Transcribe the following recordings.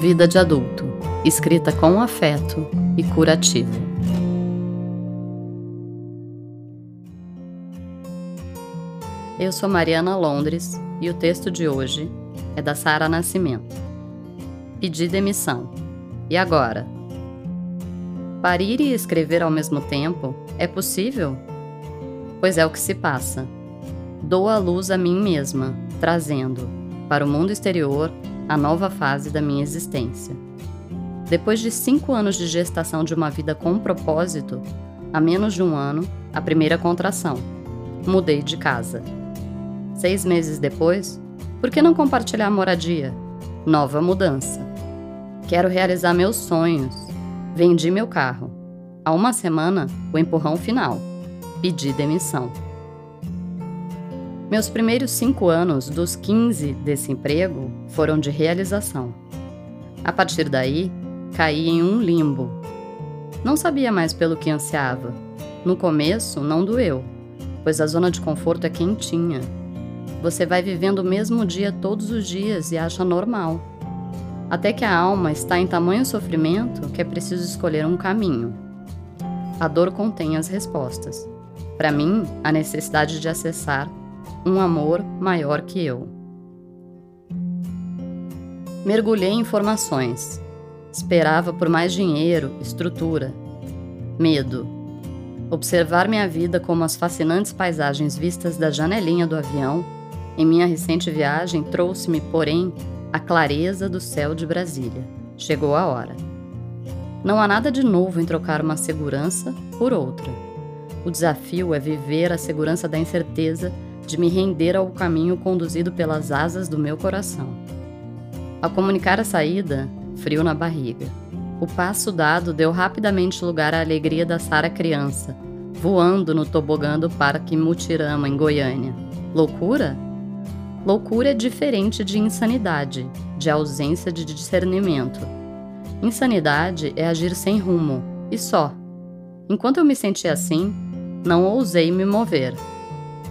Vida de adulto, escrita com afeto e curativo. Eu sou Mariana Londres e o texto de hoje é da Sara Nascimento. Pedi demissão. E agora? Parir e escrever ao mesmo tempo é possível? Pois é o que se passa. Dou a luz a mim mesma, trazendo, para o mundo exterior, a nova fase da minha existência. Depois de cinco anos de gestação de uma vida com propósito, há menos de um ano, a primeira contração. Mudei de casa. Seis meses depois, por que não compartilhar a moradia? Nova mudança. Quero realizar meus sonhos. Vendi meu carro. Há uma semana, o empurrão final. Pedi demissão. Meus primeiros cinco anos dos 15 desse emprego foram de realização. A partir daí, caí em um limbo. Não sabia mais pelo que ansiava. No começo, não doeu, pois a zona de conforto é quentinha. Você vai vivendo o mesmo dia todos os dias e acha normal. Até que a alma está em tamanho sofrimento que é preciso escolher um caminho. A dor contém as respostas. Para mim, a necessidade de acessar um amor maior que eu. Mergulhei em informações. Esperava por mais dinheiro, estrutura. Medo. Observar minha vida como as fascinantes paisagens vistas da janelinha do avião em minha recente viagem trouxe-me, porém, a clareza do céu de Brasília. Chegou a hora. Não há nada de novo em trocar uma segurança por outra. O desafio é viver a segurança da incerteza de me render ao caminho conduzido pelas asas do meu coração. Ao comunicar a saída, frio na barriga. O passo dado deu rapidamente lugar à alegria da Sara criança, voando no tobogã do Parque Mutirama, em Goiânia. Loucura? Loucura é diferente de insanidade, de ausência de discernimento. Insanidade é agir sem rumo, e só. Enquanto eu me sentia assim, não ousei me mover.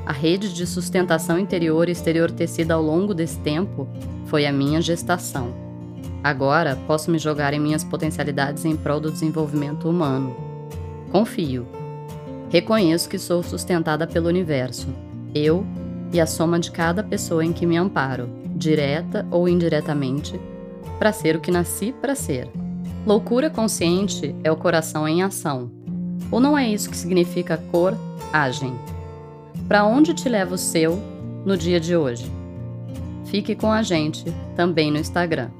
A rede de sustentação interior e exterior tecida ao longo desse tempo foi a minha gestação. Agora posso me jogar em minhas potencialidades em prol do desenvolvimento humano. Confio. Reconheço que sou sustentada pelo universo, eu e a soma de cada pessoa em que me amparo, direta ou indiretamente, para ser o que nasci para ser. Loucura consciente é o coração em ação. Ou não é isso que significa cor, agem? Para onde te leva o seu no dia de hoje? Fique com a gente também no Instagram.